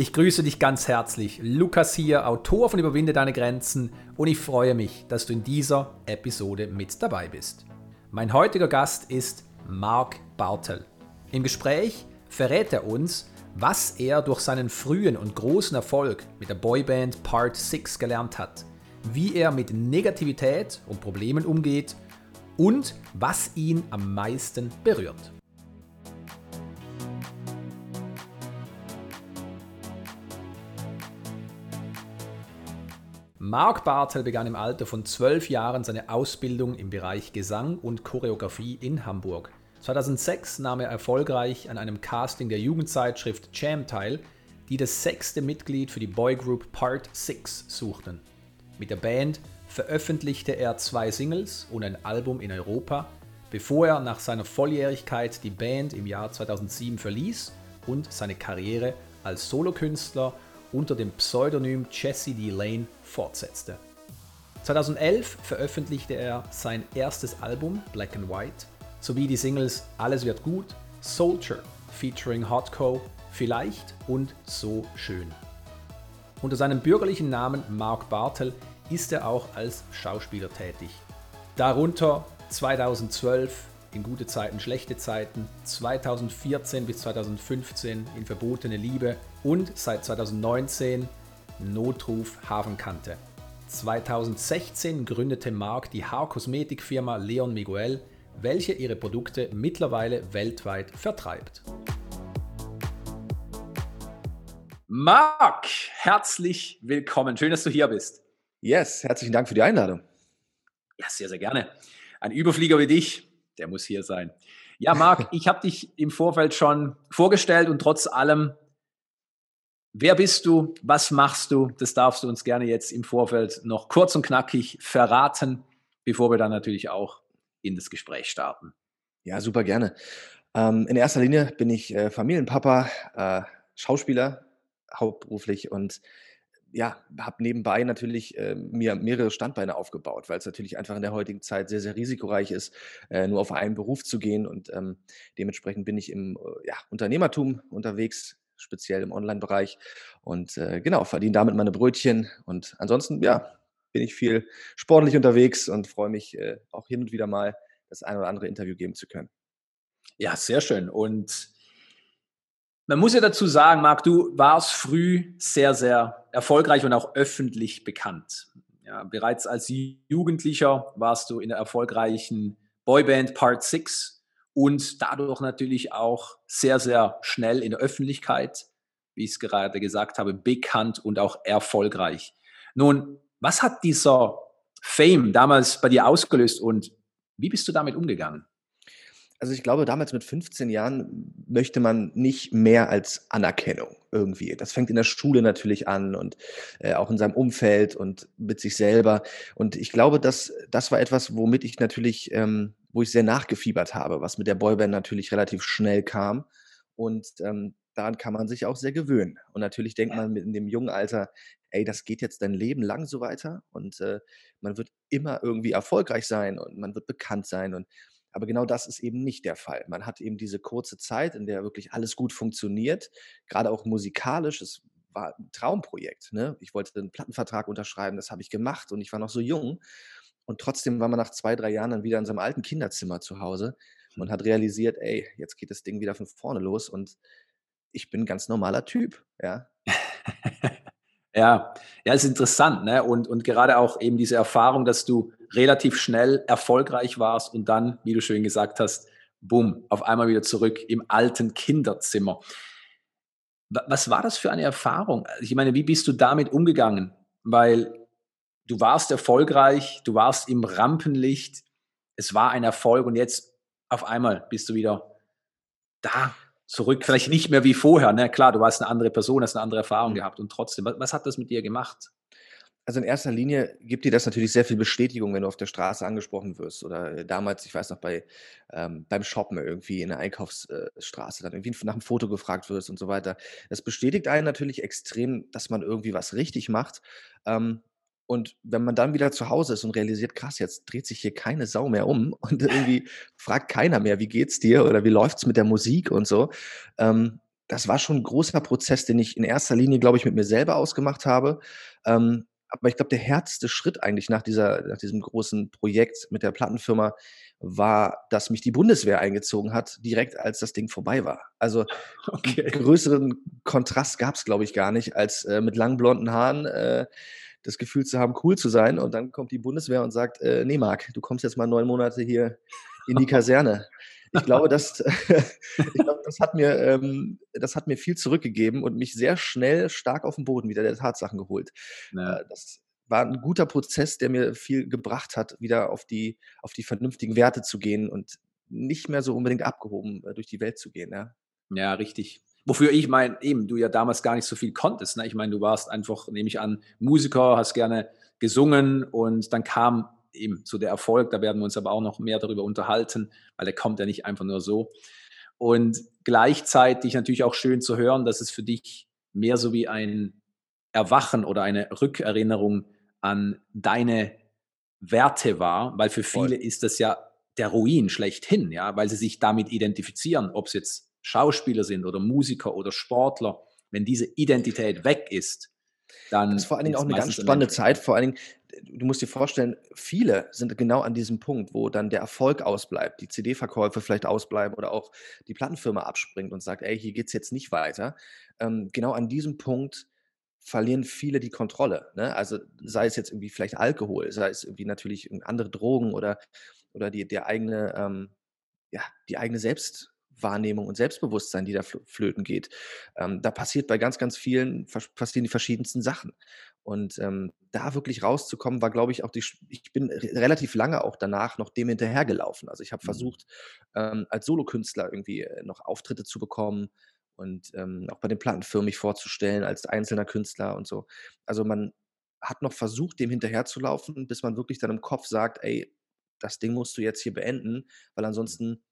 Ich grüße dich ganz herzlich. Lukas hier, Autor von Überwinde deine Grenzen und ich freue mich, dass du in dieser Episode mit dabei bist. Mein heutiger Gast ist Mark Bartel. Im Gespräch verrät er uns, was er durch seinen frühen und großen Erfolg mit der Boyband Part 6 gelernt hat, wie er mit Negativität und Problemen umgeht und was ihn am meisten berührt. Mark Bartel begann im Alter von zwölf Jahren seine Ausbildung im Bereich Gesang und Choreografie in Hamburg. 2006 nahm er erfolgreich an einem Casting der Jugendzeitschrift Jam teil, die das sechste Mitglied für die Boygroup Part 6 suchten. Mit der Band veröffentlichte er zwei Singles und ein Album in Europa, bevor er nach seiner Volljährigkeit die Band im Jahr 2007 verließ und seine Karriere als Solokünstler unter dem Pseudonym Jesse D. Lane fortsetzte. 2011 veröffentlichte er sein erstes Album Black and White sowie die Singles Alles wird gut, Soldier featuring Hotco, Vielleicht und So schön. Unter seinem bürgerlichen Namen Mark Bartel ist er auch als Schauspieler tätig. Darunter 2012 in gute Zeiten, schlechte Zeiten, 2014 bis 2015 in Verbotene Liebe und seit 2019 Notruf Hafenkante. 2016 gründete Mark die Haarkosmetikfirma Leon Miguel, welche ihre Produkte mittlerweile weltweit vertreibt. Mark, herzlich willkommen. Schön, dass du hier bist. Yes, herzlichen Dank für die Einladung. Ja, sehr, sehr gerne. Ein Überflieger wie dich der muss hier sein. Ja, Marc, ich habe dich im Vorfeld schon vorgestellt und trotz allem, wer bist du, was machst du, das darfst du uns gerne jetzt im Vorfeld noch kurz und knackig verraten, bevor wir dann natürlich auch in das Gespräch starten. Ja, super gerne. Ähm, in erster Linie bin ich äh, Familienpapa, äh, Schauspieler hauptberuflich und ja, habe nebenbei natürlich äh, mir mehrere Standbeine aufgebaut, weil es natürlich einfach in der heutigen Zeit sehr, sehr risikoreich ist, äh, nur auf einen Beruf zu gehen. Und ähm, dementsprechend bin ich im äh, ja, Unternehmertum unterwegs, speziell im Online-Bereich. Und äh, genau, verdiene damit meine Brötchen. Und ansonsten, ja, bin ich viel sportlich unterwegs und freue mich äh, auch hin und wieder mal das ein oder andere Interview geben zu können. Ja, sehr schön. Und man muss ja dazu sagen, Marc, du warst früh sehr, sehr erfolgreich und auch öffentlich bekannt. Ja, bereits als Jugendlicher warst du in der erfolgreichen Boyband Part 6 und dadurch natürlich auch sehr, sehr schnell in der Öffentlichkeit, wie ich es gerade gesagt habe, bekannt und auch erfolgreich. Nun, was hat dieser Fame damals bei dir ausgelöst und wie bist du damit umgegangen? Also ich glaube, damals mit 15 Jahren möchte man nicht mehr als Anerkennung irgendwie. Das fängt in der Schule natürlich an und äh, auch in seinem Umfeld und mit sich selber. Und ich glaube, dass das war etwas, womit ich natürlich, ähm, wo ich sehr nachgefiebert habe, was mit der Boyband natürlich relativ schnell kam. Und ähm, daran kann man sich auch sehr gewöhnen. Und natürlich denkt man in dem jungen Alter, ey, das geht jetzt dein Leben lang so weiter und äh, man wird immer irgendwie erfolgreich sein und man wird bekannt sein und aber genau das ist eben nicht der Fall. Man hat eben diese kurze Zeit, in der wirklich alles gut funktioniert, gerade auch musikalisch. Es war ein Traumprojekt. Ne? Ich wollte einen Plattenvertrag unterschreiben, das habe ich gemacht und ich war noch so jung. Und trotzdem war man nach zwei, drei Jahren dann wieder in seinem alten Kinderzimmer zu Hause und hm. hat realisiert, ey, jetzt geht das Ding wieder von vorne los und ich bin ein ganz normaler Typ, ja. Ja, ja, ist interessant, ne? Und, und gerade auch eben diese Erfahrung, dass du relativ schnell erfolgreich warst und dann, wie du schön gesagt hast, bumm, auf einmal wieder zurück im alten Kinderzimmer. Was war das für eine Erfahrung? Also ich meine, wie bist du damit umgegangen? Weil du warst erfolgreich, du warst im Rampenlicht, es war ein Erfolg und jetzt auf einmal bist du wieder da zurück, vielleicht nicht mehr wie vorher. Ne? Klar, du warst eine andere Person, hast eine andere Erfahrung mhm. gehabt und trotzdem, was, was hat das mit dir gemacht? Also in erster Linie gibt dir das natürlich sehr viel Bestätigung, wenn du auf der Straße angesprochen wirst. Oder äh, damals, ich weiß noch, bei, ähm, beim Shoppen irgendwie in der Einkaufsstraße dann irgendwie nach einem Foto gefragt wirst und so weiter. Das bestätigt einen natürlich extrem, dass man irgendwie was richtig macht. Ähm, und wenn man dann wieder zu Hause ist und realisiert, krass, jetzt dreht sich hier keine Sau mehr um und irgendwie fragt keiner mehr, wie geht's dir oder wie läuft's mit der Musik und so, ähm, das war schon 'n großer Prozess, den ich in erster Linie, glaube ich, mit mir selber ausgemacht habe. Ähm, aber ich glaube, der härteste Schritt eigentlich nach dieser nach diesem großen Projekt mit der Plattenfirma war, dass mich die Bundeswehr eingezogen hat, direkt als das Ding vorbei war. Also, Okay. größeren Kontrast gab's, glaube ich, gar nicht, als, äh, mit langen blonden Haaren, äh, das Gefühl zu haben, cool zu sein und dann kommt die Bundeswehr und sagt: „Äh, ne, Marc, du kommst jetzt mal 9 Monate hier in die Kaserne.“ Ich glaube, das ich glaube, das hat mir ähm, das hat mir viel zurückgegeben und mich sehr schnell stark auf 'n Boden wieder der Tatsachen geholt. Ja. Äh, das war 'n guter Prozess, der mir viel gebracht hat, wieder auf die auf die vernünftigen Werte zu gehen und nicht mehr so unbedingt abgehoben, äh, durch die Welt zu gehen, ja. Ja, richtig. Wofür ich meine eben, du ja damals gar nicht so viel konntest, ne? Ich meine, du warst einfach, nehme ich an, Musiker, hast gerne gesungen und dann kam eben so der Erfolg. Da werden wir uns aber auch noch mehr darüber unterhalten, weil der kommt ja nicht einfach nur so. Und gleichzeitig natürlich auch schön zu hören, dass es für dich mehr so wie ein Erwachen oder eine Rückerinnerung an deine Werte war, weil für Voll. viele ist das ja der Ruin schlechthin, ja, weil sie sich damit identifizieren, ob's jetzt Schauspieler sind oder Musiker oder Sportler. Wenn diese Identität weg ist, Das ist dann vor allen Dingen auch ist 'ne ganz spannende Zeit. Vor allen Dingen, du musst dir vorstellen, viele sind genau an diesem Punkt, wo dann der Erfolg ausbleibt, die CD-Verkäufe vielleicht ausbleiben oder auch die Plattenfirma abspringt und sagt: „Ey, hier geht's jetzt nicht weiter.“ Ähm, genau an diesem Punkt verlieren viele die Kontrolle, ne? Also, sei es jetzt irgendwie vielleicht Alkohol, sei es irgendwie natürlich andere Drogen oder oder die der eigene ähm, ja, die eigene Selbstwahrnehmung und Selbstbewusstsein, die da fl flöten geht. Ähm, da passiert bei ganz, ganz vielen passieren die verschiedensten Sachen. Und, ähm, da wirklich rauszukommen, war, glaube ich, auch die ich bin re relativ lange auch danach noch dem hinterhergelaufen. Also, ich habe Mhm. versucht, ähm, als Solokünstler irgendwie, äh, noch Auftritte zu bekommen und, ähm, auch bei den Plattenfirmen mich vorzustellen als einzelner Künstler und so. Also, man hat noch versucht, dem hinterherzulaufen, bis man wirklich dann im Kopf sagt: „Ey, das Ding musst du jetzt hier beenden, weil Mhm. ansonsten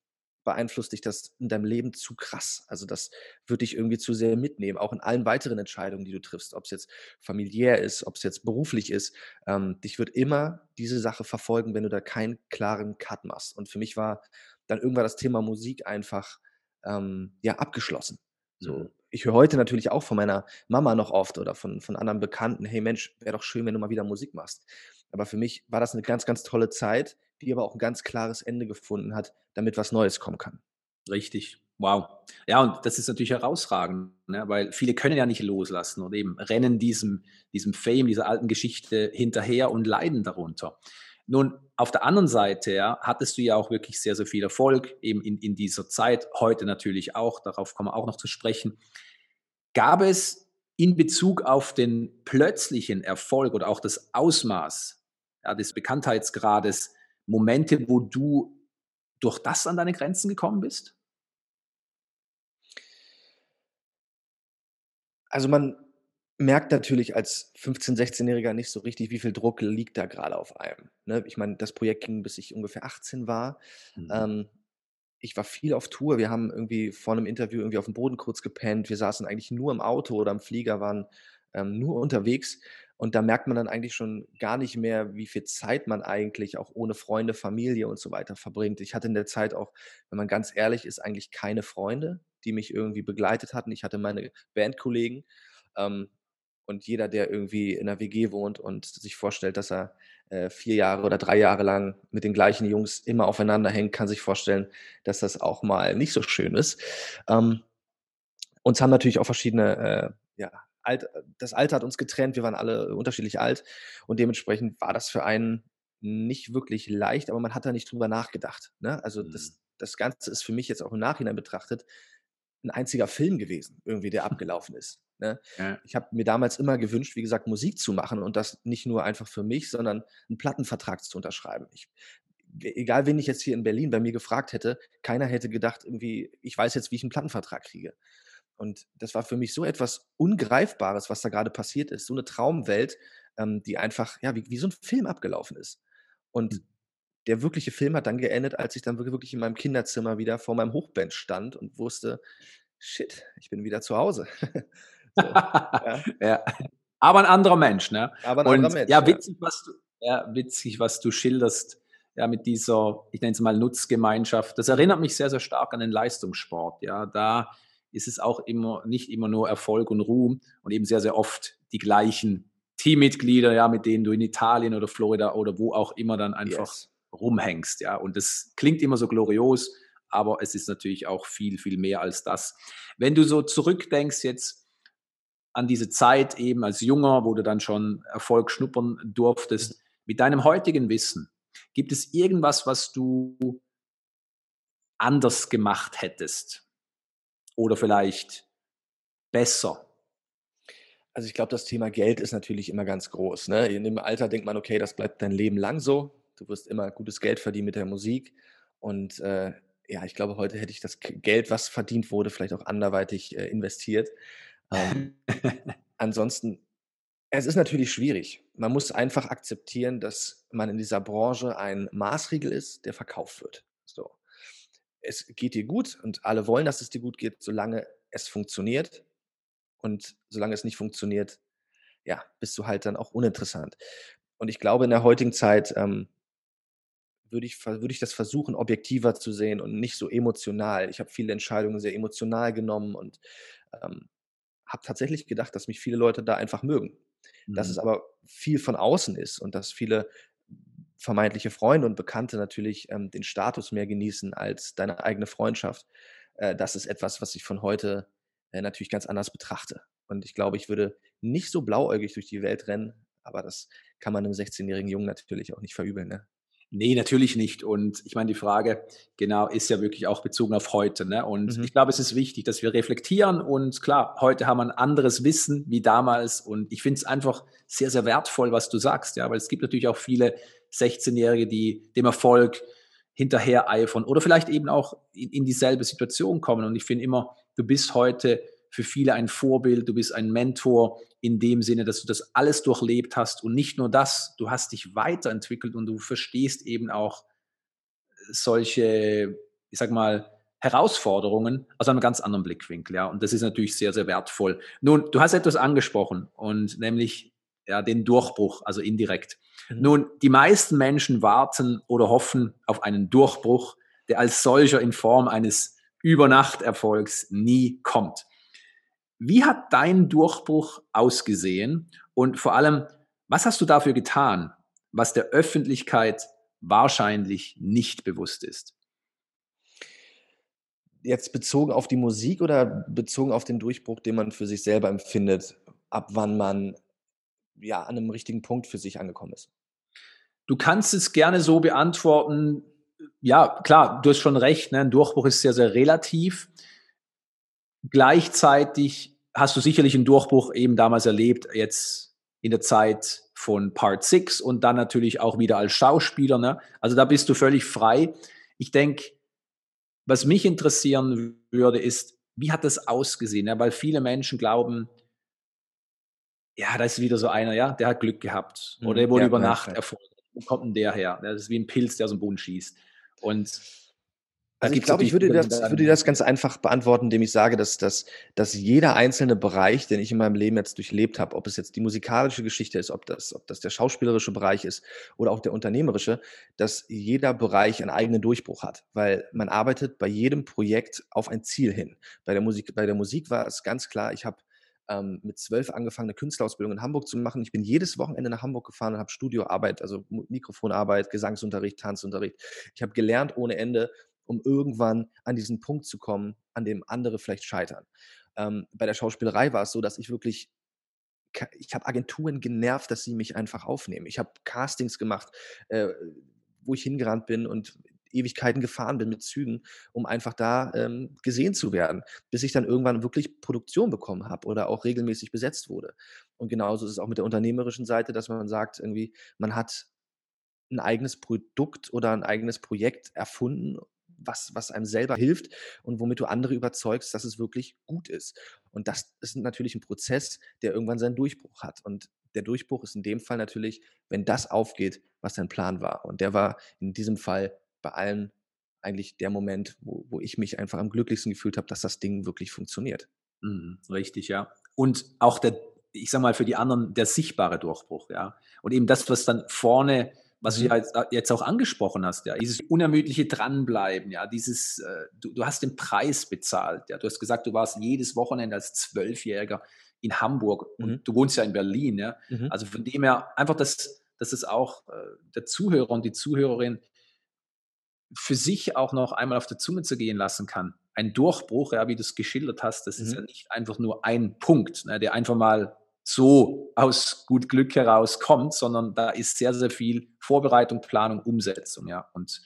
beeinflusst dich das in deinem Leben zu krass.“ Also, das würde dich irgendwie zu sehr mitnehmen, auch in allen weiteren Entscheidungen, die du triffst, ob's jetzt familiär ist, ob's jetzt beruflich ist. Ähm, dich wird immer diese Sache verfolgen, wenn du da keinen klaren Cut machst. Und für mich war dann irgendwann das Thema Musik einfach, ähm, ja, abgeschlossen. Mhm. So, ich höre heute natürlich auch von meiner Mama noch oft oder von von anderen Bekannten: „Hey Mensch, wäre doch schön, wenn du mal wieder Musik machst.“ Aber für mich war das 'ne ganz, ganz tolle Zeit, die aber auch 'n ganz klares Ende gefunden hat, damit was Neues kommen kann. Richtig. Wow. Ja, und das ist natürlich herausragend, ne, weil viele können ja nicht loslassen und eben rennen diesem diesem Fame, dieser alten Geschichte hinterher und leiden darunter. Nun, auf der anderen Seite, ja, hattest du ja auch wirklich sehr, sehr viel Erfolg eben in in dieser Zeit, heute natürlich auch, darauf kommen wir auch noch zu sprechen. Gab es in Bezug auf den plötzlichen Erfolg oder auch das Ausmaß, ja, des Bekanntheitsgrades Momente, wo du durch das an deine Grenzen gekommen bist? Also, man merkt natürlich als 15, Sechzehnjähriger nicht so richtig, wie viel Druck liegt da grade auf einem, ne? Ich meine, das Projekt ging, bis ich ungefähr 18 war. Mhm. Ähm, ich war viel auf Tour. Wir haben irgendwie vor 'nem Interview irgendwie aufm Boden kurz gepennt. Wir saßen eigentlich nur im Auto oder im Flieger, waren, ähm, nur unterwegs. Und da merkt man dann eigentlich schon gar nicht mehr, wie viel Zeit man eigentlich auch ohne Freunde, Familie und so weiter verbringt. Ich hatte in der Zeit auch, wenn man ganz ehrlich ist, eigentlich keine Freunde, die mich irgendwie begleitet hatten. Ich hatte meine Bandkollegen, ähm, und jeder, der irgendwie in 'ner WG wohnt und sich vorstellt, dass er, äh, 4 Jahre oder 3 Jahre lang mit den gleichen Jungs immer aufeinander hängt, kann sich vorstellen, dass das auch mal nicht so schön ist. Ähm, uns haben natürlich auch verschiedene, äh, ja, Alt das Alter hat uns getrennt. Wir waren alle unterschiedlich alt und dementsprechend war das für einen nicht wirklich leicht, aber man hat da nicht drüber nachgedacht, ne? Also, Mhm. das das Ganze ist für mich jetzt auch im Nachhinein betrachtet 'n einziger Film gewesen irgendwie, der abgelaufen ist, ne? Ja. Ich habe mir damals immer gewünscht, wie gesagt, Musik zu machen und das nicht nur einfach für mich, sondern 'n Plattenvertrag zu unterschreiben. Ich e egal, wen ich jetzt hier in Berlin bei mir gefragt hätte, keiner hätte gedacht irgendwie, ich weiß jetzt, wie ich 'n Plattenvertrag kriege. Und das war für mich so etwas Ungreifbares, was da grade passiert ist, so 'ne Traumwelt, ähm, die einfach, ja, wie wie so 'n Film abgelaufen ist. Hm. Und der wirkliche Film hat dann geendet, als ich dann wirk wirklich in meinem Kinderzimmer wieder vor meinem Hochbett stand und wusste: „Shit, ich bin wieder zu Hause.“ So, ja. Ja, aber 'n anderer Mensch, ne? Aber 'n anderer Und Mensch, ja, ja. witzig, was du ja, witzig, was du schilderst, ja, mit dieser, ich nenne es mal Nutzgemeinschaft. Das erinnert mich sehr, sehr stark an den Leistungssport, ja. Da ist es auch immer nicht immer nur Erfolg und Ruhm und eben sehr, sehr oft die gleichen Teammitglieder, ja, mit denen du in Italien oder Florida oder wo auch immer dann einfach yes. rumhängst, ja. Und das klingt immer so glorios, aber es ist natürlich auch viel, viel mehr als das. Wenn du so zurückdenkst jetzt an diese Zeit eben als Junger, wo du dann schon Erfolg schnuppern durftest, mit deinem heutigen Wissen, gibt es irgendwas, was du anders gemacht hättest? Oder vielleicht besser? Also ich glaube, das Thema Geld ist natürlich immer ganz groß. Ne? In dem Alter denkt man, okay, das bleibt dein Leben lang so. Du wirst immer gutes Geld verdienen mit der Musik. Und äh, ja, ich glaube, heute hätte ich das Geld, was verdient wurde, vielleicht auch anderweitig äh, investiert. Ähm, ansonsten, es ist natürlich schwierig. Man muss einfach akzeptieren, dass man in dieser Branche ein Maßriegel ist, der verkauft wird. Es geht dir gut und alle wollen, dass es dir gut geht, solange es funktioniert. Und solange es nicht funktioniert, ja, bist du halt dann auch uninteressant. Und ich glaube, in der heutigen Zeit ähm, würde ich, würde ich das versuchen, objektiver zu sehen und nicht so emotional. Ich habe viele Entscheidungen sehr emotional genommen und ähm, habe tatsächlich gedacht, dass mich viele Leute da einfach mögen. Mhm. Dass es mhm. aber viel von außen ist und dass viele vermeintliche Freunde und Bekannte natürlich ähm, den Status mehr genießen als deine eigene Freundschaft. Äh, das ist etwas, was ich von heute äh, natürlich ganz anders betrachte. Und ich glaube, ich würde nicht so blauäugig durch die Welt rennen, aber das kann man einem 16-jährigen Jungen natürlich auch nicht verübeln. Ne? Nee, natürlich nicht. Und ich meine, die Frage genau ist ja wirklich auch bezogen auf heute. Ne? Und mhm. ich glaube, es ist wichtig, dass wir reflektieren. Und klar, heute haben wir ein anderes Wissen wie damals. Und ich finde es einfach sehr, sehr wertvoll, was du sagst. Ja, weil es gibt natürlich auch viele 16-Jährige, die dem Erfolg hinterher eifern oder vielleicht eben auch in, in dieselbe Situation kommen. Und ich finde immer, du bist heute für viele ein Vorbild, du bist ein Mentor in dem Sinne, dass du das alles durchlebt hast und nicht nur das, du hast dich weiterentwickelt und du verstehst eben auch solche, ich sag mal, Herausforderungen aus einem ganz anderen Blickwinkel, ja. Und das ist natürlich sehr, sehr wertvoll. Nun, du hast etwas angesprochen und nämlich ja, den Durchbruch, also indirekt. Mhm. Nun, die meisten Menschen warten oder hoffen auf einen Durchbruch, der als solcher in Form eines Übernachterfolgs nie kommt. Wie hat dein Durchbruch ausgesehen und vor allem, was hast du dafür getan, was der Öffentlichkeit wahrscheinlich nicht bewusst ist? Jetzt bezogen auf die Musik oder bezogen auf den Durchbruch, den man für sich selber empfindet, ab wann man ja an einem richtigen Punkt für sich angekommen ist? Du kannst es gerne so beantworten. Ja, klar, du hast schon recht. Ne? Ein Durchbruch ist sehr, sehr relativ. Gleichzeitig hast du sicherlich einen Durchbruch eben damals erlebt, jetzt in der Zeit von Part 6 und dann natürlich auch wieder als Schauspieler. Ne? Also da bist du völlig frei. Ich denke, was mich interessieren würde, ist, wie hat das ausgesehen? Ja? Weil viele Menschen glauben, ja, da ist wieder so einer, ja, der hat Glück gehabt oder der wurde ja, über Nacht ja. Erfolg. Wo kommt denn der her? Das ist wie ein Pilz, der aus dem Boden schießt. Und also ich glaube, ich würde das, ich würde das ganz einfach beantworten, indem ich sage, dass, dass, dass jeder einzelne Bereich, den ich in meinem Leben jetzt durchlebt habe, ob es jetzt die musikalische Geschichte ist, ob das, ob das der schauspielerische Bereich ist oder auch der unternehmerische, dass jeder Bereich einen eigenen Durchbruch hat, weil man arbeitet bei jedem Projekt auf ein Ziel hin. Bei der Musik, bei der Musik war es ganz klar, ich habe ähm, mit zwölf angefangen, eine Künstlerausbildung in Hamburg zu machen. Ich bin jedes Wochenende nach Hamburg gefahren und habe Studioarbeit, also Mikrofonarbeit, Gesangsunterricht, Tanzunterricht. Ich habe gelernt ohne Ende um irgendwann an diesen Punkt zu kommen, an dem andere vielleicht scheitern. Ähm, bei der Schauspielerei war es so, dass ich wirklich ich habe Agenturen genervt, dass sie mich einfach aufnehmen. Ich habe Castings gemacht, äh, wo ich hingerannt bin und Ewigkeiten gefahren bin mit Zügen, um einfach da ähm, gesehen zu werden, bis ich dann irgendwann wirklich Produktion bekommen habe oder auch regelmäßig besetzt wurde. Und genauso ist es auch mit der unternehmerischen Seite, dass man sagt, irgendwie, man hat ein eigenes Produkt oder ein eigenes Projekt erfunden was, was einem selber hilft und womit du andere überzeugst, dass es wirklich gut ist. Und das ist natürlich ein Prozess, der irgendwann seinen Durchbruch hat. Und der Durchbruch ist in dem Fall natürlich, wenn das aufgeht, was dein Plan war. Und der war in diesem Fall bei allen eigentlich der Moment, wo, wo ich mich einfach am glücklichsten gefühlt habe, dass das Ding wirklich funktioniert. Mhm, richtig, ja. Und auch der, ich sag mal, für die anderen der sichtbare Durchbruch, ja. Und eben das, was dann vorne was mhm. du ja jetzt, jetzt, auch angesprochen hast, ja, dieses unermüdliche Dranbleiben, ja, dieses, äh, du, du hast den Preis bezahlt, ja, du hast gesagt, du warst jedes Wochenende als Zwölfjähriger in Hamburg und mhm. du wohnst ja in Berlin, ja, mhm. also von dem her einfach, dass, dass es auch äh, der Zuhörer und die Zuhörerin für sich auch noch einmal auf der Zunge zu gehen lassen kann. Ein Durchbruch, ja, wie du es geschildert hast, das ist mhm. ja nicht einfach nur ein Punkt, ne, der einfach mal so aus gut Glück heraus kommt, sondern da ist sehr, sehr viel Vorbereitung, Planung, Umsetzung. Ja. Und,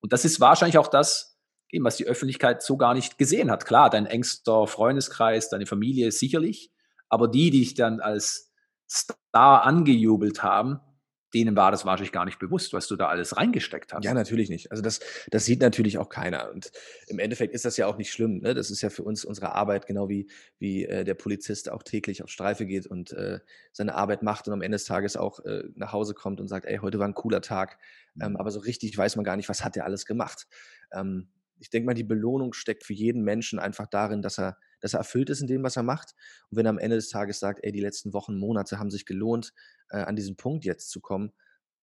und das ist wahrscheinlich auch das, was die Öffentlichkeit so gar nicht gesehen hat. Klar, dein engster Freundeskreis, deine Familie sicherlich, aber die, die dich dann als Star angejubelt haben, denen war das wahrscheinlich gar nicht bewusst, was du da alles reingesteckt hast. Ja, natürlich nicht. Also das, das sieht natürlich auch keiner. Und im Endeffekt ist das ja auch nicht schlimm. Ne? Das ist ja für uns unsere Arbeit, genau wie, wie äh, der Polizist auch täglich auf Streife geht und äh, seine Arbeit macht und am Ende des Tages auch äh, nach Hause kommt und sagt, ey, heute war ein cooler Tag. Ähm, aber so richtig weiß man gar nicht, was hat er alles gemacht. Ähm, ich denke mal, die Belohnung steckt für jeden Menschen einfach darin, dass er, dass er erfüllt ist in dem, was er macht. Und wenn er am Ende des Tages sagt, ey, die letzten Wochen, Monate haben sich gelohnt, äh, an diesen Punkt jetzt zu kommen,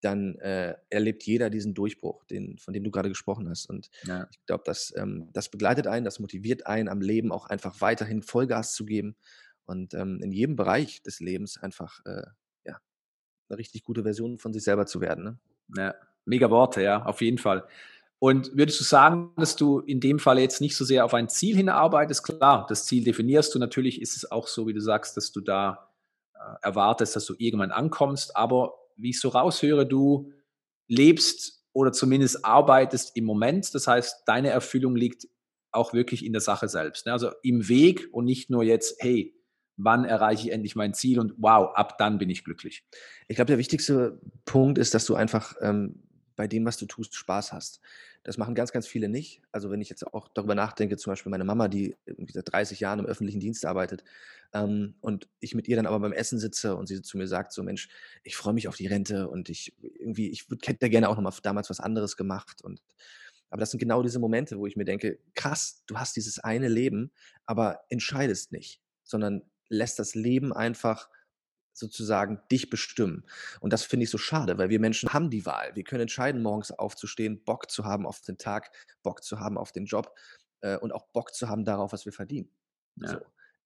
dann äh, erlebt jeder diesen Durchbruch, den, von dem du gerade gesprochen hast. Und ja. ich glaube, das, ähm, das begleitet einen, das motiviert einen, am Leben auch einfach weiterhin Vollgas zu geben und ähm, in jedem Bereich des Lebens einfach äh, ja, eine richtig gute Version von sich selber zu werden. Ne? Ja, mega Worte, ja, auf jeden Fall. Und würdest du sagen, dass du in dem Fall jetzt nicht so sehr auf ein Ziel hinarbeitest? Klar, das Ziel definierst du. Natürlich ist es auch so, wie du sagst, dass du da äh, erwartest, dass du irgendwann ankommst. Aber wie ich so raushöre, du lebst oder zumindest arbeitest im Moment. Das heißt, deine Erfüllung liegt auch wirklich in der Sache selbst. Ne? Also im Weg und nicht nur jetzt, hey, wann erreiche ich endlich mein Ziel und wow, ab dann bin ich glücklich. Ich glaube, der wichtigste Punkt ist, dass du einfach ähm, bei dem, was du tust, Spaß hast. Das machen ganz, ganz viele nicht. Also wenn ich jetzt auch darüber nachdenke, zum Beispiel meine Mama, die seit 30 Jahren im öffentlichen Dienst arbeitet ähm, und ich mit ihr dann aber beim Essen sitze und sie zu mir sagt, so Mensch, ich freue mich auf die Rente und ich irgendwie, ich hätte gerne auch noch mal damals was anderes gemacht und aber das sind genau diese Momente, wo ich mir denke, krass, du hast dieses eine Leben, aber entscheidest nicht, sondern lässt das Leben einfach sozusagen dich bestimmen. Und das finde ich so schade, weil wir Menschen haben die Wahl. Wir können entscheiden, morgens aufzustehen, Bock zu haben auf den Tag, Bock zu haben auf den Job äh, und auch Bock zu haben darauf, was wir verdienen. Ja. So.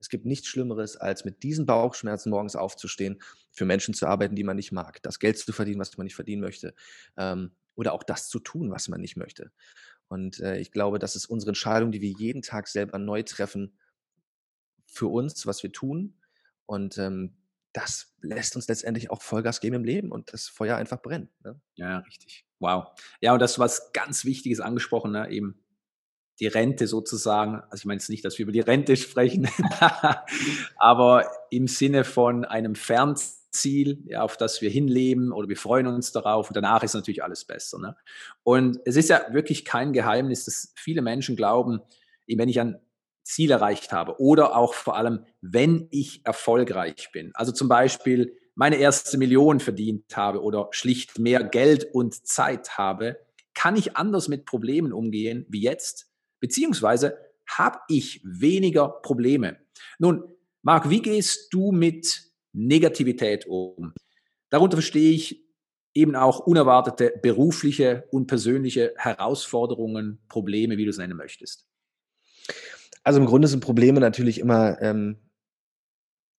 Es gibt nichts Schlimmeres, als mit diesen Bauchschmerzen morgens aufzustehen, für Menschen zu arbeiten, die man nicht mag, das Geld zu verdienen, was man nicht verdienen möchte, ähm, oder auch das zu tun, was man nicht möchte. Und äh, ich glaube, das ist unsere Entscheidung, die wir jeden Tag selber neu treffen, für uns, was wir tun. Und ähm, das lässt uns letztendlich auch Vollgas geben im Leben und das Feuer einfach brennt. Ne? Ja, richtig. Wow. Ja, und das ist was ganz Wichtiges angesprochen, ne? eben die Rente sozusagen. Also ich meine jetzt nicht, dass wir über die Rente sprechen, aber im Sinne von einem Fernziel, ja, auf das wir hinleben oder wir freuen uns darauf und danach ist natürlich alles besser. Ne? Und es ist ja wirklich kein Geheimnis, dass viele Menschen glauben, wenn ich an Ziel erreicht habe oder auch vor allem, wenn ich erfolgreich bin. Also zum Beispiel meine erste Million verdient habe oder schlicht mehr Geld und Zeit habe, kann ich anders mit Problemen umgehen wie jetzt, beziehungsweise habe ich weniger Probleme. Nun, Marc, wie gehst du mit Negativität um? Darunter verstehe ich eben auch unerwartete berufliche und persönliche Herausforderungen, Probleme, wie du es nennen möchtest. Also im Grunde sind Probleme natürlich immer ähm,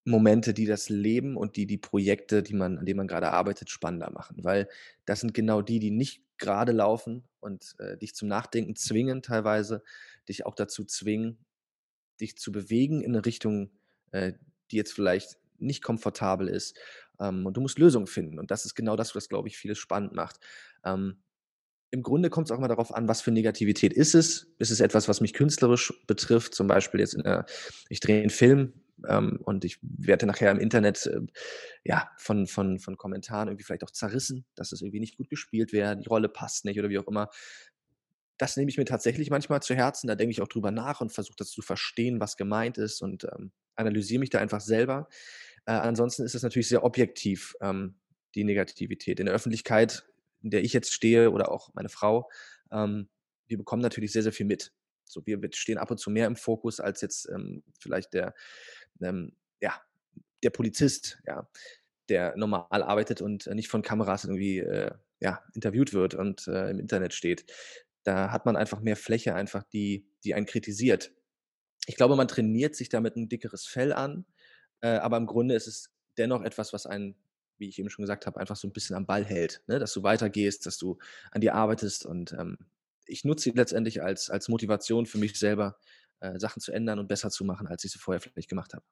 Momente, die das Leben und die die Projekte, die man, an denen man gerade arbeitet, spannender machen. Weil das sind genau die, die nicht gerade laufen und äh, dich zum Nachdenken zwingen, teilweise, dich auch dazu zwingen, dich zu bewegen in eine Richtung, äh, die jetzt vielleicht nicht komfortabel ist. Ähm, und du musst Lösungen finden. Und das ist genau das, was, glaube ich, vieles spannend macht. Ähm, im Grunde kommt es auch immer darauf an, was für Negativität ist es. Ist es etwas, was mich künstlerisch betrifft? Zum Beispiel jetzt in der, ich drehe einen Film ähm, und ich werde nachher im Internet äh, ja, von, von, von Kommentaren irgendwie vielleicht auch zerrissen, dass es irgendwie nicht gut gespielt wäre, die Rolle passt nicht oder wie auch immer. Das nehme ich mir tatsächlich manchmal zu Herzen. Da denke ich auch drüber nach und versuche das zu verstehen, was gemeint ist und ähm, analysiere mich da einfach selber. Äh, ansonsten ist es natürlich sehr objektiv, ähm, die Negativität. In der Öffentlichkeit in der ich jetzt stehe oder auch meine Frau, ähm, wir bekommen natürlich sehr, sehr viel mit. So, wir, stehen ab und zu mehr im Fokus als jetzt ähm, vielleicht der, ähm, ja, der Polizist, ja, der normal arbeitet und nicht von Kameras irgendwie äh, ja, interviewt wird und äh, im Internet steht. Da hat man einfach mehr Fläche, einfach die, die einen kritisiert. Ich glaube, man trainiert sich damit ein dickeres Fell an, äh, aber im Grunde ist es dennoch etwas, was einen, wie ich eben schon gesagt habe, einfach so ein bisschen am Ball hält, ne? dass du weitergehst, dass du an dir arbeitest und ähm, ich nutze sie letztendlich als, als Motivation für mich selber, äh, Sachen zu ändern und besser zu machen, als ich sie vorher vielleicht gemacht habe.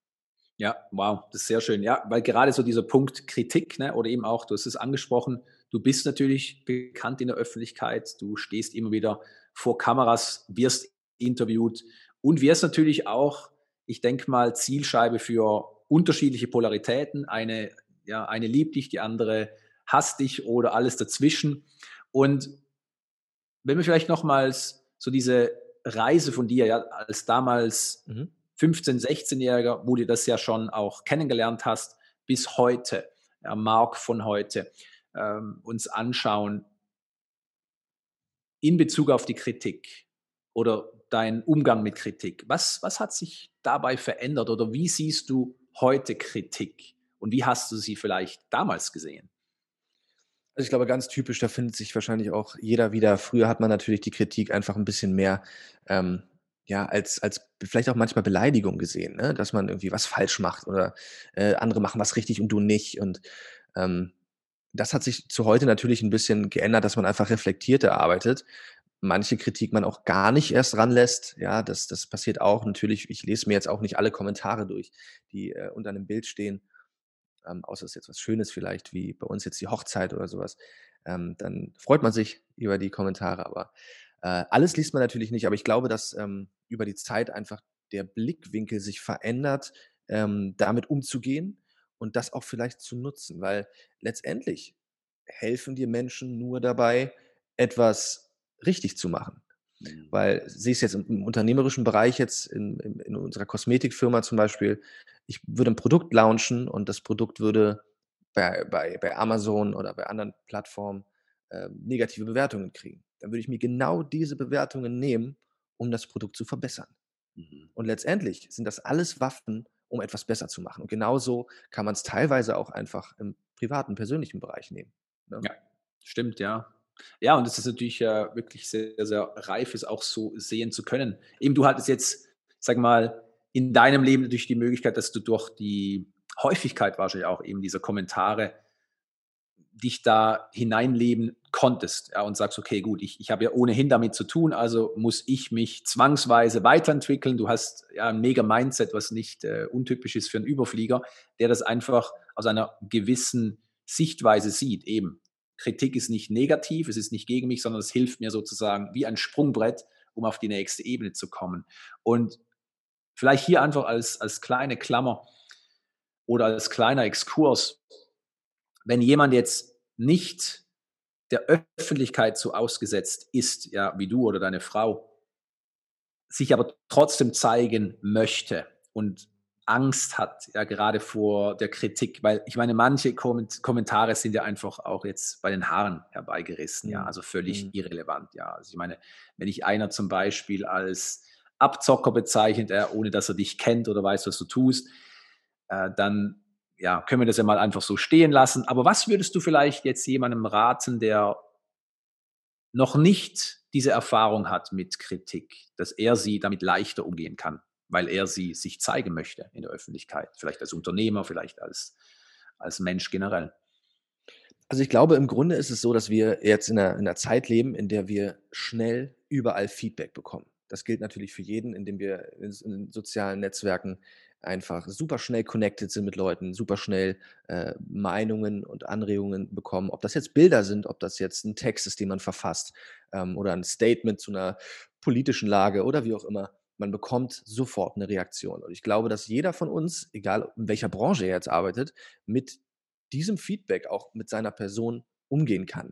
Ja, wow, das ist sehr schön. Ja, weil gerade so dieser Punkt Kritik, ne, oder eben auch, du hast es angesprochen, du bist natürlich bekannt in der Öffentlichkeit, du stehst immer wieder vor Kameras, wirst interviewt und wirst natürlich auch, ich denke mal, Zielscheibe für unterschiedliche Polaritäten. Eine, ja, eine liebt dich, die andere hasst dich oder alles dazwischen. Und wenn wir vielleicht nochmals so diese Reise von dir, ja, als damals mhm. 15-, 16-Jähriger, wo du das ja schon auch kennengelernt hast, bis heute, ja, Mark von heute, ähm, uns anschauen in Bezug auf die Kritik oder dein Umgang mit Kritik. Was, was hat sich dabei verändert oder wie siehst du heute Kritik und wie hast du sie vielleicht damals gesehen? Also ich glaube, ganz typisch, da findet sich wahrscheinlich auch jeder wieder. Früher hat man natürlich die Kritik einfach ein bisschen mehr ähm, ja, als, als vielleicht auch manchmal Beleidigung gesehen, ne? dass man irgendwie was falsch macht oder äh, andere machen was richtig und du nicht. Und ähm, das hat sich zu heute natürlich ein bisschen geändert, dass man einfach reflektierter arbeitet. Manche Kritik man auch gar nicht erst ranlässt. Ja, das, das passiert auch. Natürlich, ich lese mir jetzt auch nicht alle Kommentare durch, die äh, unter einem Bild stehen. Ähm, außer es ist jetzt was Schönes vielleicht, wie bei uns jetzt die Hochzeit oder sowas. Ähm, dann freut man sich über die Kommentare. Aber äh, alles liest man natürlich nicht. Aber ich glaube, dass ähm, über die Zeit einfach der Blickwinkel sich verändert, ähm, damit umzugehen und das auch vielleicht zu nutzen, weil letztendlich helfen dir Menschen nur dabei, etwas richtig zu machen. Mhm. Weil sie ist jetzt im, im, unternehmerischen Bereich jetzt in, in, in, unserer Kosmetikfirma zum Beispiel, ich würde ein Produkt launchen und das Produkt würde bei, bei, bei Amazon oder bei anderen Plattformen äh, negative Bewertungen kriegen. Dann würde ich mir genau diese Bewertungen nehmen um das Produkt zu verbessern. Mhm. Und letztendlich sind das alles Waffen, um etwas besser zu machen. Und genauso kann man es teilweise auch einfach im privaten, persönlichen Bereich nehmen. Ne? Ja, stimmt, ja. Ja, und es ist natürlich äh, wirklich sehr, sehr reif, es auch so sehen zu können. Eben, du hattest jetzt, sag mal, in deinem Leben natürlich die Möglichkeit, dass du durch die Häufigkeit wahrscheinlich auch eben dieser Kommentare dich da hineinleben konntest ja, und sagst, okay, gut, ich, ich habe ja ohnehin damit zu tun, also muss ich mich zwangsweise weiterentwickeln. Du hast ja ein mega Mindset, was nicht äh, untypisch ist für einen Überflieger, der das einfach aus einer gewissen Sichtweise sieht. Eben, Kritik ist nicht negativ, es ist nicht gegen mich, sondern es hilft mir sozusagen wie ein Sprungbrett, um auf die nächste Ebene zu kommen. Und vielleicht hier einfach als, als kleine Klammer oder als kleiner Exkurs, wenn jemand jetzt nicht der Öffentlichkeit so ausgesetzt ist, ja, wie du oder deine Frau, sich aber trotzdem zeigen möchte und Angst hat, ja, gerade vor der Kritik, weil ich meine, manche Kommentare sind ja einfach auch jetzt bei den Haaren herbeigerissen, ja, mhm. also völlig mhm. irrelevant, ja. Also ich meine, wenn ich einer zum Beispiel als Abzocker bezeichnet, äh, ohne dass er dich kennt oder weiß, was du tust, äh, dann ja, können wir das ja mal einfach so stehen lassen. Aber was würdest du vielleicht jetzt jemandem raten, der noch nicht diese Erfahrung hat mit Kritik, dass er sie damit leichter umgehen kann, weil er sie sich zeigen möchte in der Öffentlichkeit, vielleicht als Unternehmer, vielleicht als, als Mensch generell? Also ich glaube, im Grunde ist es so, dass wir jetzt in einer, in einer Zeit leben, in der wir schnell überall Feedback bekommen. Das gilt natürlich für jeden, indem wir in, sozialen Netzwerken einfach super schnell connected sind mit Leuten, super schnell äh, Meinungen und Anregungen bekommen. Ob das jetzt Bilder sind, ob das jetzt ein Text ist, den man verfasst ähm, oder ein Statement zu einer politischen Lage oder wie auch immer. Man bekommt sofort eine Reaktion. Und ich glaube, dass jeder von uns, egal in welcher Branche er jetzt arbeitet, mit diesem Feedback auch mit seiner Person umgehen kann.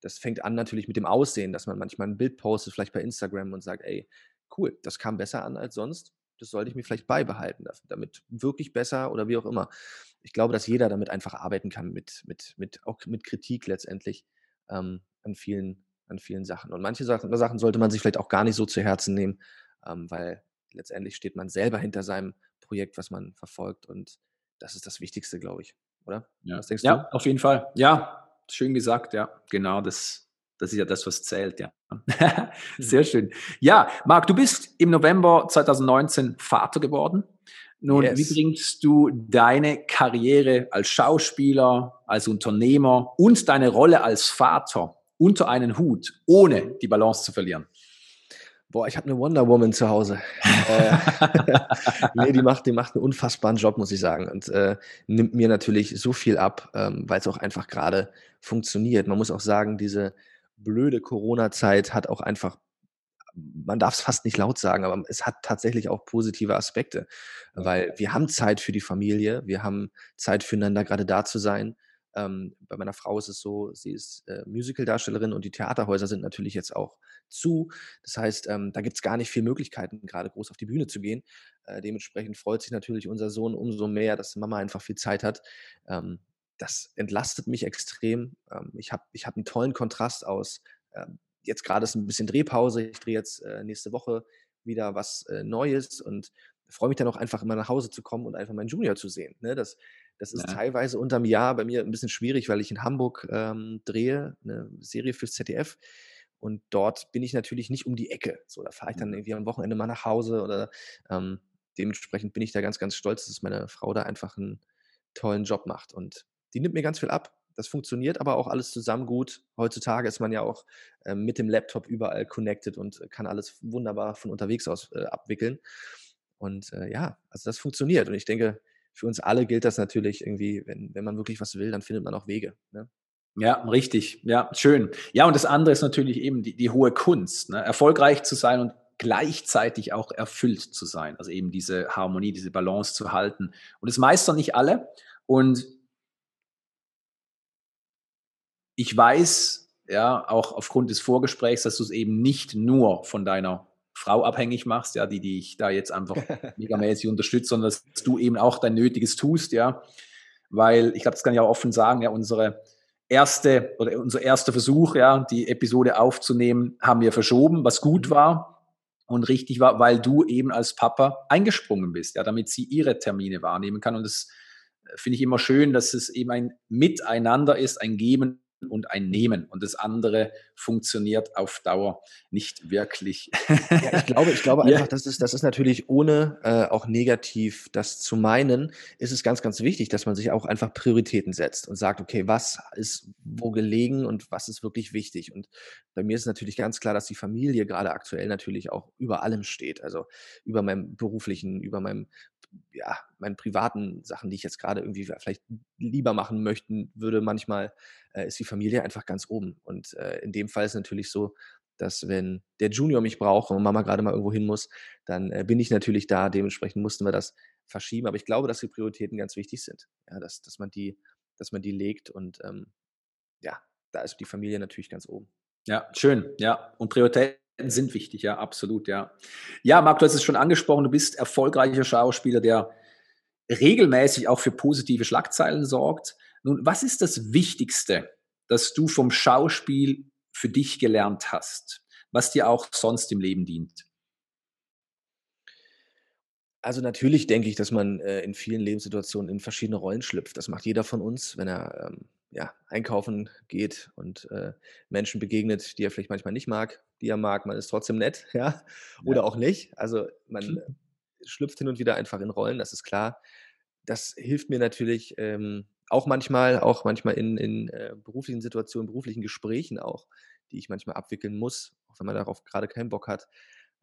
Das fängt an natürlich mit dem Aussehen, dass man manchmal ein Bild postet, vielleicht bei Instagram und sagt, ey, cool, das kam besser an als sonst das sollte ich mir vielleicht beibehalten, damit wirklich besser oder wie auch immer. Ich glaube, dass jeder damit einfach arbeiten kann, mit, mit, mit, auch mit Kritik letztendlich ähm, an, vielen, an vielen Sachen. Und manche Sachen, Sachen sollte man sich vielleicht auch gar nicht so zu Herzen nehmen, ähm, weil letztendlich steht man selber hinter seinem Projekt, was man verfolgt. Und das ist das Wichtigste, glaube ich, oder? Ja. Was denkst du? Ja, auf jeden Fall. Ja, schön gesagt, ja. Genau, das, das ist ja das, was zählt, ja. Sehr schön. Ja, Marc, du bist im November 2019 Vater geworden. Nun, yes. wie bringst du deine Karriere als Schauspieler, als Unternehmer und deine Rolle als Vater unter einen Hut, ohne die Balance zu verlieren? Boah, ich habe eine Wonder Woman zu Hause. äh, nee, die macht, die macht einen unfassbaren Job, muss ich sagen. Und äh, nimmt mir natürlich so viel ab, ähm, weil es auch einfach gerade funktioniert. Man muss auch sagen, diese blöde Corona-Zeit hat auch einfach man darf es fast nicht laut sagen, aber es hat tatsächlich auch positive Aspekte, weil wir haben Zeit für die Familie, wir haben Zeit füreinander gerade da zu sein. Ähm, bei meiner Frau ist es so, sie ist äh, Musical-Darstellerin und die Theaterhäuser sind natürlich jetzt auch zu. Das heißt, ähm, da gibt es gar nicht viele Möglichkeiten, gerade groß auf die Bühne zu gehen. Äh, dementsprechend freut sich natürlich unser Sohn umso mehr, dass Mama einfach viel Zeit hat. Ähm, das entlastet mich extrem. Ähm, ich habe ich hab einen tollen Kontrast aus ähm, jetzt gerade ist ein bisschen Drehpause. Ich drehe jetzt äh, nächste Woche wieder was äh, Neues und freue mich dann auch einfach immer nach Hause zu kommen und einfach meinen Junior zu sehen. Ne? Das, das ist ja. teilweise unterm Jahr bei mir ein bisschen schwierig, weil ich in Hamburg ähm, drehe, eine Serie fürs ZDF. Und dort bin ich natürlich nicht um die Ecke. So, da fahre ich dann mhm. irgendwie am Wochenende mal nach Hause oder ähm, dementsprechend bin ich da ganz, ganz stolz, dass meine Frau da einfach einen tollen Job macht. Und die nimmt mir ganz viel ab. Das funktioniert aber auch alles zusammen gut. Heutzutage ist man ja auch äh, mit dem Laptop überall connected und kann alles wunderbar von unterwegs aus äh, abwickeln. Und äh, ja, also das funktioniert. Und ich denke, für uns alle gilt das natürlich irgendwie, wenn, wenn man wirklich was will, dann findet man auch Wege. Ne? Ja, richtig. Ja, schön. Ja, und das andere ist natürlich eben die, die hohe Kunst, ne? erfolgreich zu sein und gleichzeitig auch erfüllt zu sein. Also eben diese Harmonie, diese Balance zu halten. Und das meistern nicht alle. Und ich weiß, ja, auch aufgrund des Vorgesprächs, dass du es eben nicht nur von deiner Frau abhängig machst, ja, die, die ich da jetzt einfach megamäßig unterstütze, sondern dass du eben auch dein Nötiges tust, ja. Weil ich glaube, das kann ich auch offen sagen, ja, unsere erste oder unser erster Versuch, ja, die Episode aufzunehmen, haben wir verschoben, was gut mhm. war und richtig war, weil du eben als Papa eingesprungen bist, ja, damit sie ihre Termine wahrnehmen kann. Und das äh, finde ich immer schön, dass es eben ein Miteinander ist, ein Geben und ein Nehmen. Und das andere funktioniert auf Dauer nicht wirklich. Ja, ich glaube, ich glaube einfach, ja. das, ist, das ist natürlich ohne äh, auch negativ das zu meinen, ist es ganz, ganz wichtig, dass man sich auch einfach Prioritäten setzt und sagt, okay, was ist wo gelegen und was ist wirklich wichtig. Und bei mir ist natürlich ganz klar, dass die Familie gerade aktuell natürlich auch über allem steht. Also über meinem beruflichen, über meinem ja, meinen privaten Sachen, die ich jetzt gerade irgendwie vielleicht lieber machen möchten würde, manchmal äh, ist die Familie einfach ganz oben. Und äh, in dem Fall ist es natürlich so, dass wenn der Junior mich braucht und Mama gerade mal irgendwo hin muss, dann äh, bin ich natürlich da. Dementsprechend mussten wir das verschieben. Aber ich glaube, dass die Prioritäten ganz wichtig sind. Ja, dass, dass, man, die, dass man die legt und ähm, ja, da ist die Familie natürlich ganz oben. Ja, schön. Ja, und Prioritäten sind wichtig, ja, absolut, ja. Ja, Marc, du hast es schon angesprochen, du bist erfolgreicher Schauspieler, der regelmäßig auch für positive Schlagzeilen sorgt. Nun, was ist das Wichtigste, das du vom Schauspiel für dich gelernt hast, was dir auch sonst im Leben dient? Also natürlich denke ich, dass man äh, in vielen Lebenssituationen in verschiedene Rollen schlüpft. Das macht jeder von uns, wenn er ähm, ja, einkaufen geht und äh, Menschen begegnet, die er vielleicht manchmal nicht mag, die er mag. Man ist trotzdem nett, ja, oder ja. auch nicht. Also man schlüpft hin und wieder einfach in Rollen, das ist klar. Das hilft mir natürlich ähm, auch manchmal, auch manchmal in, in äh, beruflichen Situationen, beruflichen Gesprächen auch, die ich manchmal abwickeln muss, auch wenn man darauf gerade keinen Bock hat.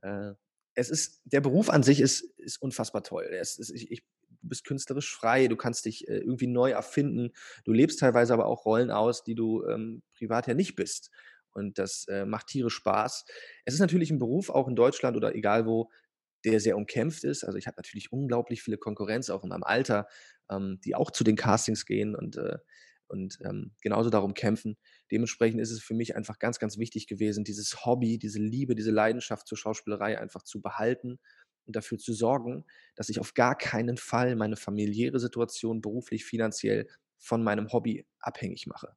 Äh, es ist, der Beruf an sich ist, ist unfassbar toll. Ist, ich, ich, du bist künstlerisch frei, du kannst dich äh, irgendwie neu erfinden. Du lebst teilweise aber auch Rollen aus, die du ähm, privat ja nicht bist. Und das äh, macht Tiere Spaß. Es ist natürlich ein Beruf, auch in Deutschland oder egal wo, der sehr umkämpft ist. Also ich habe natürlich unglaublich viele Konkurrenz, auch in meinem Alter, ähm, die auch zu den Castings gehen und, äh, und ähm, genauso darum kämpfen. Dementsprechend ist es für mich einfach ganz, ganz wichtig gewesen, dieses Hobby, diese Liebe, diese Leidenschaft zur Schauspielerei einfach zu behalten und dafür zu sorgen, dass ich auf gar keinen Fall meine familiäre Situation beruflich, finanziell von meinem Hobby abhängig mache.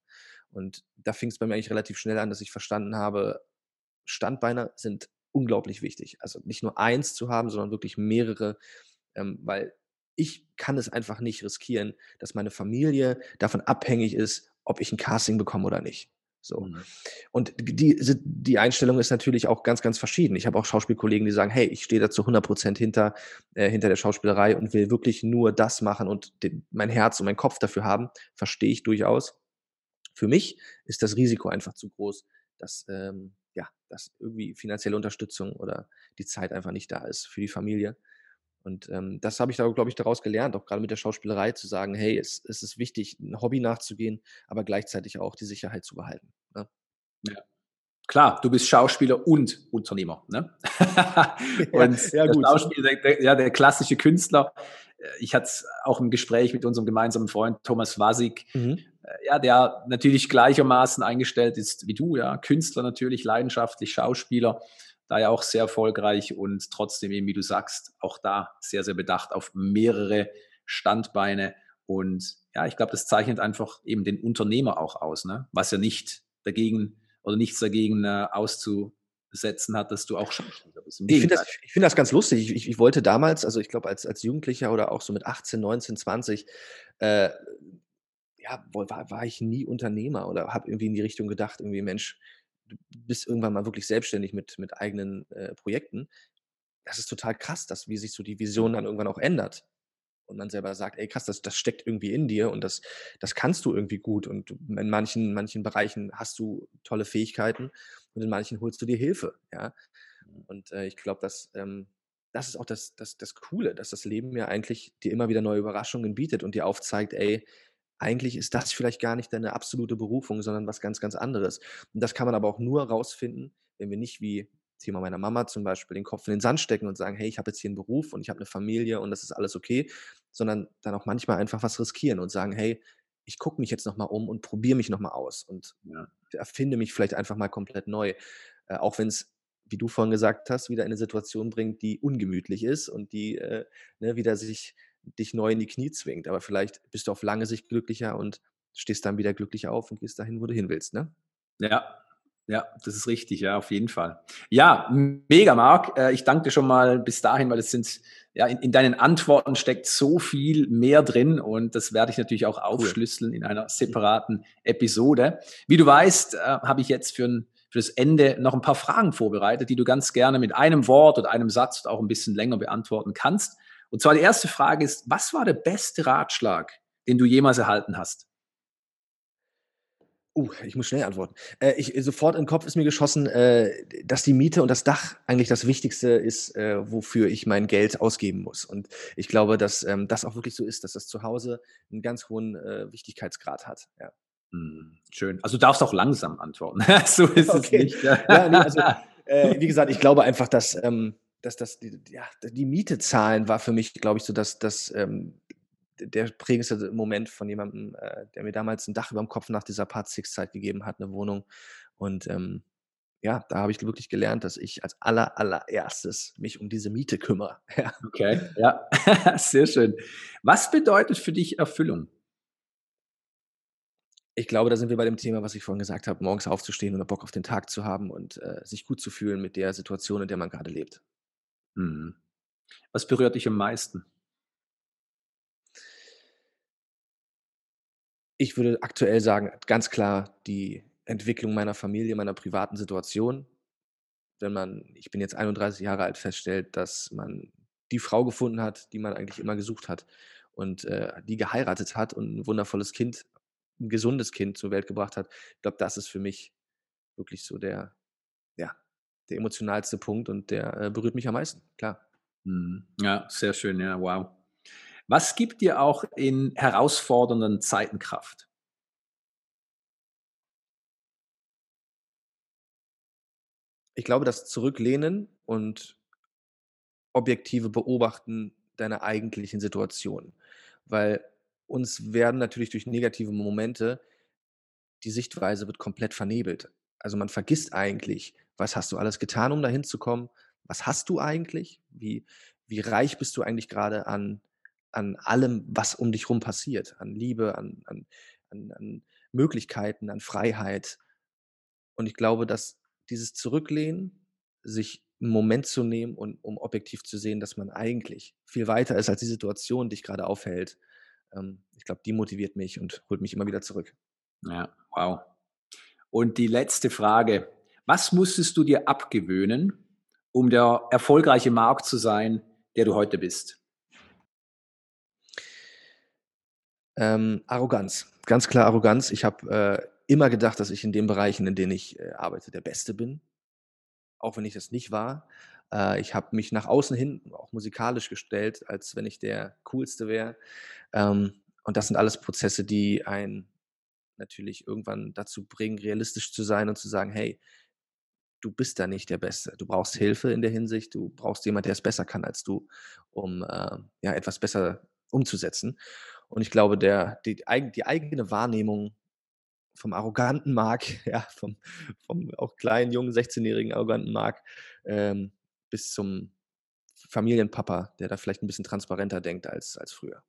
Und da fing es bei mir eigentlich relativ schnell an, dass ich verstanden habe, Standbeine sind unglaublich wichtig. Also nicht nur eins zu haben, sondern wirklich mehrere, ähm, weil ich kann es einfach nicht riskieren, dass meine Familie davon abhängig ist, ob ich ein Casting bekomme oder nicht. So. Mhm. Und die, die Einstellung ist natürlich auch ganz, ganz verschieden. Ich habe auch Schauspielkollegen, die sagen, hey, ich stehe da zu 100 Prozent hinter, äh, hinter der Schauspielerei und will wirklich nur das machen und den, mein Herz und mein Kopf dafür haben. Verstehe ich durchaus. Für mich ist das Risiko einfach zu groß, dass, ähm, ja, dass irgendwie finanzielle Unterstützung oder die Zeit einfach nicht da ist für die Familie. Und ähm, das habe ich da, glaube ich, daraus gelernt, auch gerade mit der Schauspielerei, zu sagen, hey, es, es ist wichtig, ein Hobby nachzugehen, aber gleichzeitig auch die Sicherheit zu behalten. Ne? Ja. Klar, du bist Schauspieler und Unternehmer. Ne? und ja, ja, gut. Der Schauspieler, der, ja, der klassische Künstler, äh, ich hatte es auch im Gespräch mit unserem gemeinsamen Freund Thomas Wasig, mhm. Äh, ja, der natürlich gleichermaßen eingestellt ist wie du, ja, Künstler natürlich, leidenschaftlich, Schauspieler da ja auch sehr erfolgreich und trotzdem eben, wie du sagst, auch da sehr, sehr bedacht auf mehrere Standbeine. Und ja, ich glaube, das zeichnet einfach eben den Unternehmer auch aus, ne? was ja nicht dagegen oder nichts dagegen äh, auszusetzen hat, dass du auch Schauspieler bist. Ich finde das, find das ganz lustig. Ich, ich, ich wollte damals, also ich glaube als, als Jugendlicher oder auch so mit 18, 19, 20, äh, ja, war, war ich nie Unternehmer oder habe irgendwie in die Richtung gedacht, irgendwie Mensch, du bist irgendwann mal wirklich selbstständig mit, mit eigenen äh, Projekten. Das ist total krass, dass wie sich so die Vision dann irgendwann auch ändert. Und man selber sagt, ey krass, das, das steckt irgendwie in dir und das, das kannst du irgendwie gut. Und in manchen, manchen Bereichen hast du tolle Fähigkeiten und in manchen holst du dir Hilfe. Ja? Mhm. Und äh, ich glaube, dass ähm, das ist auch das, das, das Coole, dass das Leben ja eigentlich dir immer wieder neue Überraschungen bietet und dir aufzeigt, ey, eigentlich ist das vielleicht gar nicht deine absolute Berufung, sondern was ganz, ganz anderes. Und das kann man aber auch nur rausfinden, wenn wir nicht wie Thema meiner Mama zum Beispiel den Kopf in den Sand stecken und sagen, hey, ich habe jetzt hier einen Beruf und ich habe eine Familie und das ist alles okay, sondern dann auch manchmal einfach was riskieren und sagen, hey, ich gucke mich jetzt nochmal um und probiere mich nochmal aus und ja. erfinde mich vielleicht einfach mal komplett neu. Äh, auch wenn es, wie du vorhin gesagt hast, wieder eine Situation bringt, die ungemütlich ist und die äh, ne, wieder sich dich neu in die Knie zwingt. Aber vielleicht bist du auf lange Sicht glücklicher und stehst dann wieder glücklich auf und gehst dahin, wo du hin willst, ne? Ja, ja, das ist richtig, ja, auf jeden Fall. Ja, mega, Marc. Äh, ich danke dir schon mal bis dahin, weil es sind, ja, in, in, deinen Antworten steckt so viel mehr drin und das werde ich natürlich auch aufschlüsseln in einer separaten Episode. Wie du weißt, äh, habe ich jetzt für, ein, für das Ende noch ein paar Fragen vorbereitet, die du ganz gerne mit einem Wort oder einem Satz auch ein bisschen länger beantworten kannst. Und zwar die erste Frage ist, was war der beste Ratschlag, den du jemals erhalten hast? Uh, ich muss schnell antworten. Äh, ich, sofort im Kopf ist mir geschossen, äh, dass die Miete und das Dach eigentlich das Wichtigste ist, äh, wofür ich mein Geld ausgeben muss. Und ich glaube, dass ähm, das auch wirklich so ist, dass das zu Hause einen ganz hohen äh, Wichtigkeitsgrad hat. Ja. Hm, schön. Also du darfst auch langsam antworten. so ist okay. es nicht. Ja, nee, also, äh, wie gesagt, ich glaube einfach, dass ähm, dass das, die, ja, die Miete zahlen war für mich, glaube ich, so, dass das ähm, der prägendste Moment von jemandem, äh, der mir damals ein Dach über dem Kopf nach dieser Part Six Zeit gegeben hat, eine Wohnung. Und ähm, ja, da habe ich wirklich gelernt, dass ich als aller, allererstes mich um diese Miete kümmere. Ja. Okay, ja, sehr schön. Was bedeutet für dich Erfüllung? Ich glaube, da sind wir bei dem Thema, was ich vorhin gesagt habe, morgens aufzustehen und Bock auf den Tag zu haben und äh, sich gut zu fühlen mit der Situation, in der man gerade lebt. Mhm. Was berührt dich am meisten? Ich würde aktuell sagen, ganz klar die Entwicklung meiner Familie, meiner privaten Situation. Wenn man, ich bin jetzt 31 Jahre alt, feststellt, dass man die Frau gefunden hat, die man eigentlich immer gesucht hat und äh, die geheiratet hat und ein wundervolles Kind, ein gesundes Kind zur Welt gebracht hat. Ich glaube, das ist für mich wirklich so der, ja, der emotionalste Punkt und der äh, berührt mich am meisten, klar. Mhm. Ja, sehr schön, ja, wow. Was gibt dir auch in herausfordernden Zeiten Kraft? Ich glaube, das Zurücklehnen und objektive Beobachten deiner eigentlichen Situation. Weil uns werden natürlich durch negative Momente die Sichtweise wird komplett vernebelt. Also man vergisst eigentlich, was hast du alles getan, um dahin zu kommen? Was hast du eigentlich? Wie, wie reich bist du eigentlich gerade an, an allem, was um dich herum passiert? An Liebe, an, an, an, an Möglichkeiten, an Freiheit. Und ich glaube, dass dieses Zurücklehnen, sich einen Moment zu nehmen und um objektiv zu sehen, dass man eigentlich viel weiter ist als die Situation, die dich gerade aufhält, ähm, ich glaube, die motiviert mich und holt mich immer wieder zurück. Ja, wow. Und die letzte Frage. Was musstest du dir abgewöhnen, um der erfolgreiche Markt zu sein, der du heute bist? Ähm, Arroganz, ganz klar Arroganz. Ich habe äh, immer gedacht, dass ich in den Bereichen, in denen ich äh, arbeite, der Beste bin, auch wenn ich das nicht war. Äh, ich habe mich nach außen hin auch musikalisch gestellt, als wenn ich der Coolste wäre. Ähm, und das sind alles Prozesse, die einen natürlich irgendwann dazu bringen, realistisch zu sein und zu sagen, hey, du bist da nicht der Beste. Du brauchst Hilfe in der Hinsicht, du brauchst jemanden, der es besser kann als du, um äh, ja, etwas besser umzusetzen. Und ich glaube, der, die, die eigene Wahrnehmung vom arroganten Mark, ja, vom, vom auch kleinen, jungen, 16-jährigen arroganten Mark ähm, bis zum Familienpapa, der da vielleicht ein bisschen transparenter denkt als, als früher.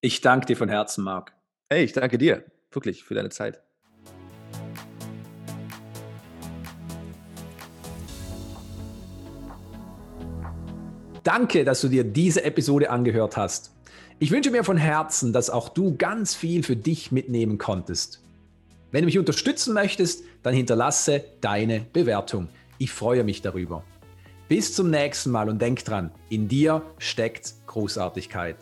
Ich danke dir von Herzen, Marc. Hey, ich danke dir, wirklich, für deine Zeit. Danke, dass du dir diese Episode angehört hast. Ich wünsche mir von Herzen, dass auch du ganz viel für dich mitnehmen konntest. Wenn du mich unterstützen möchtest, dann hinterlasse deine Bewertung. Ich freue mich darüber. Bis zum nächsten Mal und denk dran, in dir steckt Großartigkeit.